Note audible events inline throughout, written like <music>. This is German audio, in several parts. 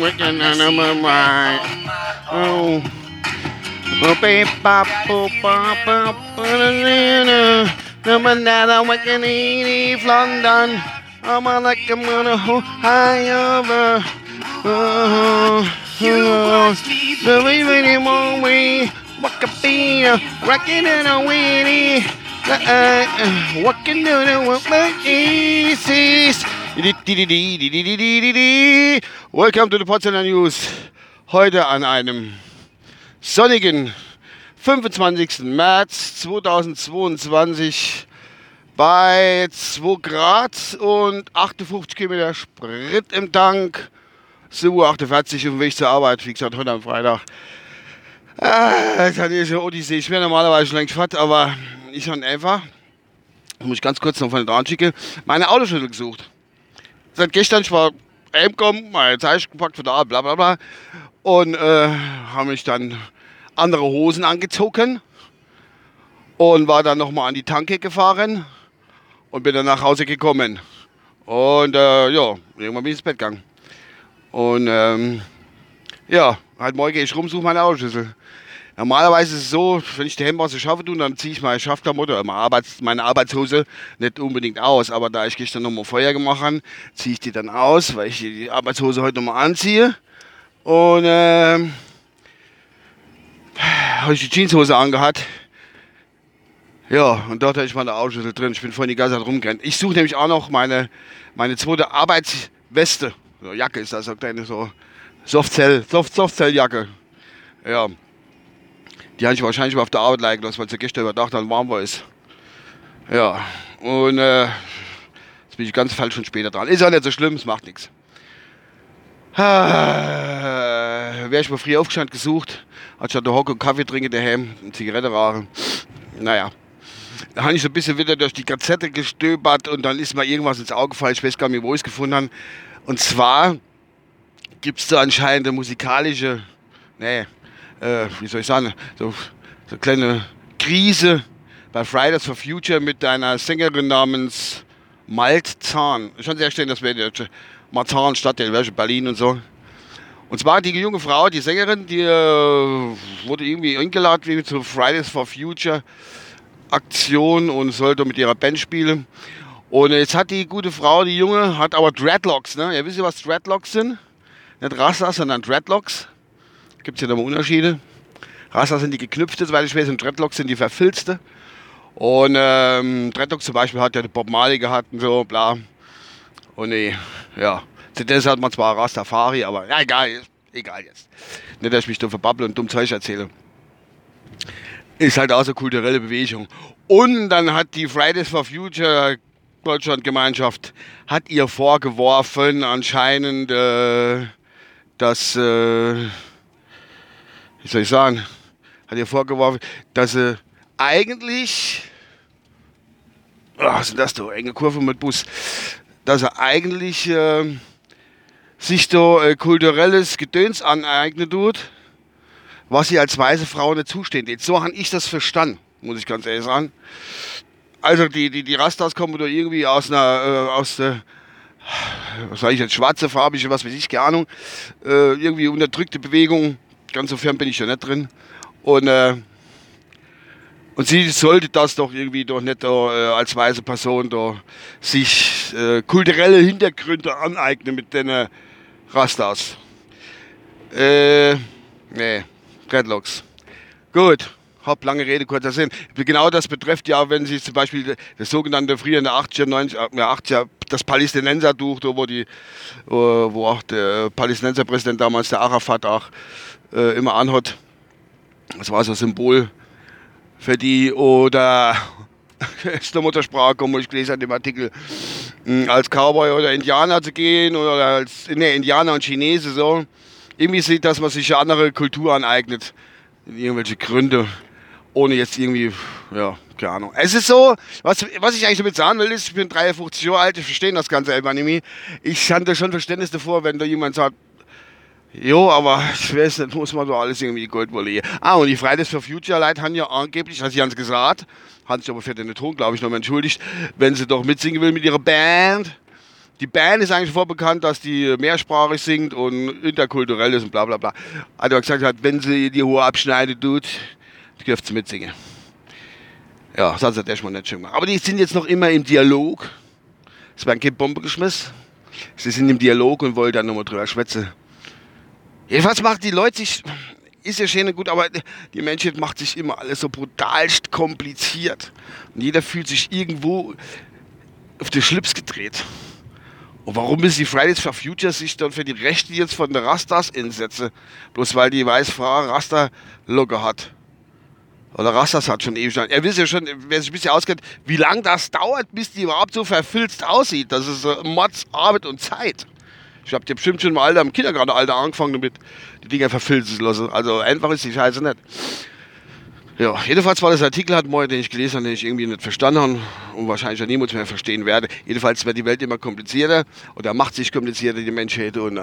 Wicked animal right. Oh. Baby, pop, pop, pop, pop, Number nine, I'm waking in London. I'm like a mother who high over. Oh, oh, the way we want we walk up here, rocking in a weenie. Uh, uh, walking down the easy. Welcome to the Potsdamer News. Heute an einem sonnigen 25. März 2022 bei 2 Grad und 58 Kilometer Sprit im Tank. 7.48 Uhr auf dem Weg zur Arbeit, wie gesagt, heute am Freitag. Ah, ist eine Odyssee. Ich wäre normalerweise schon längst fett, aber ich habe einfach, muss ich ganz kurz noch von dran schicken, meine Autoschlüssel gesucht. Seit gestern, ich war heimgekommen, meine Zeichen gepackt von da, bla bla bla. Und äh, habe mich dann andere Hosen angezogen und war dann nochmal an die Tanke gefahren und bin dann nach Hause gekommen. Und äh, ja, irgendwann bin ich ins Bett gegangen. Und ähm, ja, halt morgen gehe ich rum, suche meine Autoschlüssel. Normalerweise ist es so, wenn ich die Hemd aus der Schaffe tue, dann ziehe ich meine Schaffklamotte, meine, Arbeits-, meine Arbeitshose nicht unbedingt aus. Aber da ich gestern nochmal Feuer gemacht habe, ziehe ich die dann aus, weil ich die Arbeitshose heute nochmal anziehe. Und ähm, habe ich die Jeanshose angehabt. Ja, und dort hatte ich meine Autoschlüssel drin. Ich bin vorhin die ganze Zeit rumgerannt. Ich suche nämlich auch noch meine, meine zweite Arbeitsweste. So, Jacke ist das, so kleine so Softzell, Soft, Softzelljacke. Ja. Die habe ich wahrscheinlich mal auf der Arbeit liegen lassen, weil sie gestern überdacht dann warm war ist. Ja. Und äh, jetzt bin ich ganz falsch und später dran. Ist auch nicht so schlimm, es macht nichts. Ah, Wäre ich mal früh aufgestanden gesucht, anstatt der Hocke und Kaffee trinken daheim, und Zigarette rauchen. Naja. Da habe ich so ein bisschen wieder durch die Gazette gestöbert und dann ist mir irgendwas ins Auge gefallen. Ich weiß gar nicht, wo ich es gefunden habe. Und zwar gibt es da anscheinend eine musikalische, nee, äh, wie soll ich sagen, so, so eine kleine Krise bei Fridays for Future mit einer Sängerin namens Malt Zahn. Schon sehr schön, dass wir die Marzahn Stadtteil, welche Berlin und so. Und zwar die junge Frau, die Sängerin, die äh, wurde irgendwie eingeladen zur Fridays for Future Aktion und sollte mit ihrer Band spielen. Und jetzt hat die gute Frau, die Junge, hat aber Dreadlocks. Ne? Ihr wisst ja, was Dreadlocks sind? Nicht Rastas, sondern Dreadlocks. Gibt es ja nochmal Unterschiede. Rastas sind die geknüpfte, weil ich weiß, und Dreadlocks sind die verfilzte. Und ähm, Dreadlocks zum Beispiel hat ja Bob Marley gehabt und so, bla. Und nee, ja. Zuerst hat man zwar Rastafari, aber ja, egal, egal jetzt. Nicht, dass ich mich da verbabble und dumm Zeug erzähle. Ist halt auch so kulturelle Bewegung. Und dann hat die Fridays for Future Deutschlandgemeinschaft hat ihr vorgeworfen, anscheinend, äh, dass, äh, wie soll ich sagen, hat ihr vorgeworfen, dass sie eigentlich, oh, was ist das da, enge Kurve mit Bus, dass er eigentlich äh, sich da äh, kulturelles Gedöns aneignen tut, was sie als weiße Frau nicht zusteht. Jetzt so habe ich das verstanden, muss ich ganz ehrlich sagen. Also die, die, die Rastas kommen da irgendwie aus einer, äh, aus der, was sage ich jetzt, schwarze, farbige, was weiß ich, keine Ahnung, äh, irgendwie unterdrückte Bewegung, ganz so fern bin ich ja nicht drin. Und, äh, und sie sollte das doch irgendwie doch nicht äh, als weiße Person da sich äh, kulturelle Hintergründe aneignen mit den Rastas. Äh, nee, Dreadlocks. Gut hab lange Rede, kurzer Sinn. Genau das betrifft ja, wenn Sie zum Beispiel das sogenannte früher in der 80er, 90er, 80er das Palästinensertuch, wo, die, wo auch der Palästinenserpräsident damals, der Arafat, auch äh, immer anhat. Das war so ein Symbol für die. Oder <laughs> ist der Muttersprache, wo ich gelesen habe, im Artikel, hm, als Cowboy oder Indianer zu gehen oder als ne, Indianer und Chinese so. Irgendwie sieht, dass man sich eine andere Kultur aneignet. Irgendwelche Gründe ohne jetzt irgendwie, ja, keine Ahnung. Es ist so, was, was ich eigentlich damit sagen will, ist, ich bin 53 Jahre alt, ich verstehe das ganze Elbanimi. Ich hatte schon Verständnis davor, wenn da jemand sagt, Jo, aber ich weiß nicht, muss man doch alles irgendwie Gold wollen. Ah, und die Fridays for Future Leute haben ja angeblich, hat sie ganz gesagt, haben sich aber für den Ton, glaube ich, noch mal entschuldigt, wenn sie doch mitsingen will mit ihrer Band, Die Band ist eigentlich vorbekannt, dass die mehrsprachig singt und interkulturell ist und bla bla bla. Also er gesagt hat, wenn sie die Hohe abschneidet tut, dürft sie mitsingen. Ja, das hat er schon mal nicht schön gemacht. Aber die sind jetzt noch immer im Dialog. Es werden keine Bombe geschmissen. Sie sind im Dialog und wollen dann nochmal drüber schwätzen. Jedenfalls macht die Leute sich, ist ja schön und gut, aber die Menschheit macht sich immer alles so brutalst kompliziert. Und jeder fühlt sich irgendwo auf den Schlips gedreht. Und warum ist die Fridays for Future sich dann für die Rechte jetzt von der Rastas einsetzen? Bloß weil die Weißfrau Rasta locker hat. Oder Rastas hat schon ewig. Er wisst ja schon, wer sich ein bisschen auskennt, wie lange das dauert, bis die überhaupt so verfilzt aussieht. Das ist so Mods, Arbeit und Zeit. Ich habe dir bestimmt schon im Alter, im Kindergartenalter angefangen damit, die Dinger verfilzen zu lassen. Also einfach ist die Scheiße nicht. Ja, jedenfalls war das Artikel hat morgen, den ich gelesen habe, den ich irgendwie nicht verstanden habe und wahrscheinlich auch niemand mehr verstehen werde. Jedenfalls wird die Welt immer komplizierter oder macht sich komplizierter, die Menschheit. Und äh,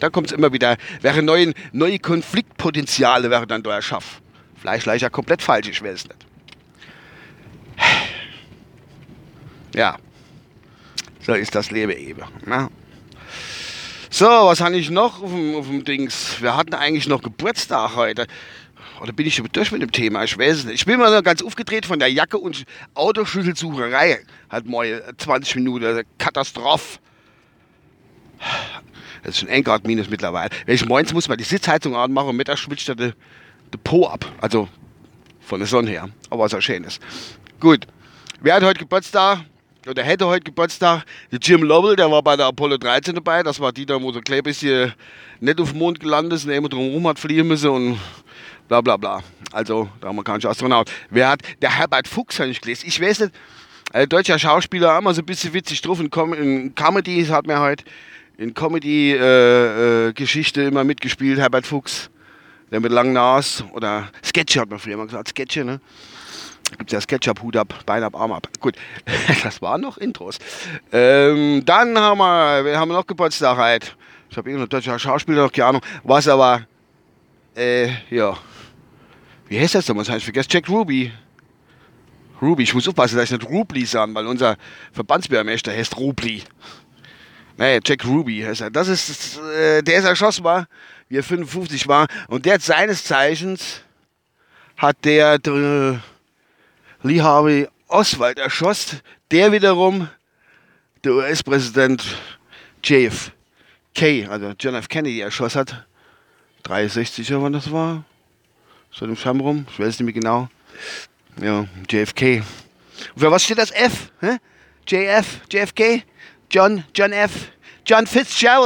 da kommt es immer wieder, wäre neue, neue Konfliktpotenziale wäre dann da erschaffen. Vielleicht leider komplett falsch, ich weiß es nicht. Ja, so ist das Leben eben. Ne? So, was habe ich noch auf dem, auf dem Dings? Wir hatten eigentlich noch Geburtstag heute. Oder bin ich schon durch mit dem Thema? Ich weiß es nicht. Ich bin mal ganz aufgedreht von der Jacke und Autoschlüsselsucherei. Halt mal 20 Minuten. Katastrophe. Das ist schon ein Grad minus mittlerweile. Wenn ich morgens muss mal die Sitzheizung anmachen und mittags schwitzt der, der Po ab. Also von der Sonne her. Aber was auch schön ist. Gut. Wer hat heute Geburtstag? Oder hätte heute Geburtstag? Der Jim Lovell, der war bei der Apollo 13 dabei. Das war die, da wo so ein bisschen nicht auf dem Mond gelandet ist und immer drumherum hat fliehen müssen und bla bla bla. Also der amerikanische Astronaut. Wer hat? Der Herbert Fuchs habe ich gelesen. Ich weiß nicht, ein deutscher Schauspieler, immer so ein bisschen witzig drauf. In, Com in Comedy hat mir heute in Comedy-Geschichte äh, äh, immer mitgespielt, Herbert Fuchs. Der mit langen Nas oder Sketche hat man früher mal gesagt, Sketche, ne? Gibt ja Sketchup, Hut ab, Bein ab, Arm ab. Gut, <laughs> das waren noch Intros. Ähm, dann haben wir, wir haben noch Geburtstag halt. Ich habe irgendeinen deutschen Schauspieler noch, keine Ahnung. Was aber, äh, ja. Wie heißt das denn? Was heißt, ich vergesse Jack Ruby. Ruby, ich muss aufpassen, dass ich nicht Rubli sagen, weil unser Verbandsbürgermeister heißt Rubli. Nee, Jack Ruby heißt er. Das ist, äh, der ist erschossen war, wie er 55 war. Und der hat seines Zeichens, hat der, der Lee Harvey Oswald erschossen, der wiederum der US-Präsident JFK, also John F. Kennedy, erschossen hat. 63, wann das war. So im Scham rum, ich weiß nicht mehr genau. Ja, JFK. Und für was steht das F? Hä? JF, JFK? John, John F. John Fitzgerald.